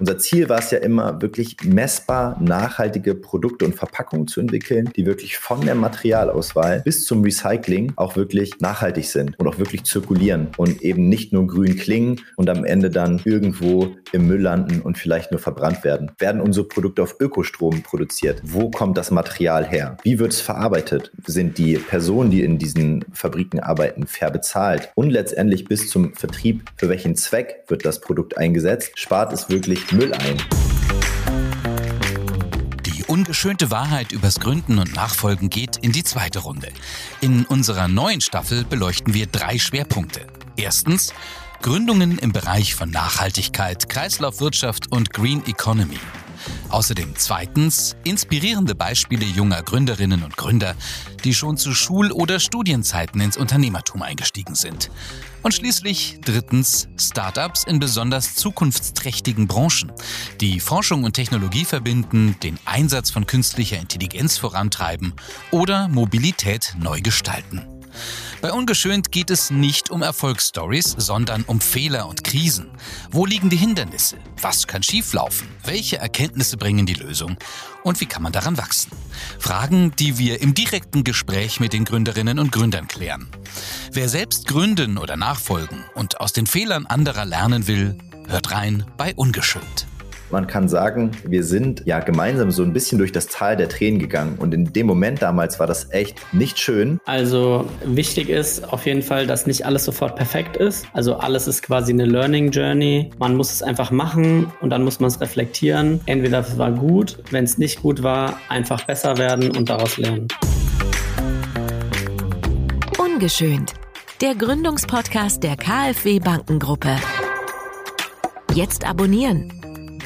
Unser Ziel war es ja immer, wirklich messbar nachhaltige Produkte und Verpackungen zu entwickeln, die wirklich von der Materialauswahl bis zum Recycling auch wirklich nachhaltig sind und auch wirklich zirkulieren und eben nicht nur grün klingen und am Ende dann irgendwo im Müll landen und vielleicht nur verbrannt werden. Werden unsere Produkte auf Ökostrom produziert? Wo kommt das Material her? Wie wird es verarbeitet? Sind die Personen, die in diesen Fabriken arbeiten, fair bezahlt? Und letztendlich bis zum Vertrieb, für welchen Zweck wird das Produkt eingesetzt? Spart es wirklich Müll ein? Die ungeschönte Wahrheit übers Gründen und Nachfolgen geht in die zweite Runde. In unserer neuen Staffel beleuchten wir drei Schwerpunkte. Erstens Gründungen im Bereich von Nachhaltigkeit, Kreislaufwirtschaft und Green Economy. Außerdem zweitens inspirierende Beispiele junger Gründerinnen und Gründer, die schon zu Schul- oder Studienzeiten ins Unternehmertum eingestiegen sind. Und schließlich drittens Startups in besonders zukunftsträchtigen Branchen, die Forschung und Technologie verbinden, den Einsatz von künstlicher Intelligenz vorantreiben oder Mobilität neu gestalten. Bei Ungeschönt geht es nicht um Erfolgsstories, sondern um Fehler und Krisen. Wo liegen die Hindernisse? Was kann schieflaufen? Welche Erkenntnisse bringen die Lösung? Und wie kann man daran wachsen? Fragen, die wir im direkten Gespräch mit den Gründerinnen und Gründern klären. Wer selbst gründen oder nachfolgen und aus den Fehlern anderer lernen will, hört rein bei Ungeschönt. Man kann sagen, wir sind ja gemeinsam so ein bisschen durch das Tal der Tränen gegangen. Und in dem Moment damals war das echt nicht schön. Also wichtig ist auf jeden Fall, dass nicht alles sofort perfekt ist. Also alles ist quasi eine Learning Journey. Man muss es einfach machen und dann muss man es reflektieren. Entweder es war gut, wenn es nicht gut war, einfach besser werden und daraus lernen. Ungeschönt. Der Gründungspodcast der KfW Bankengruppe. Jetzt abonnieren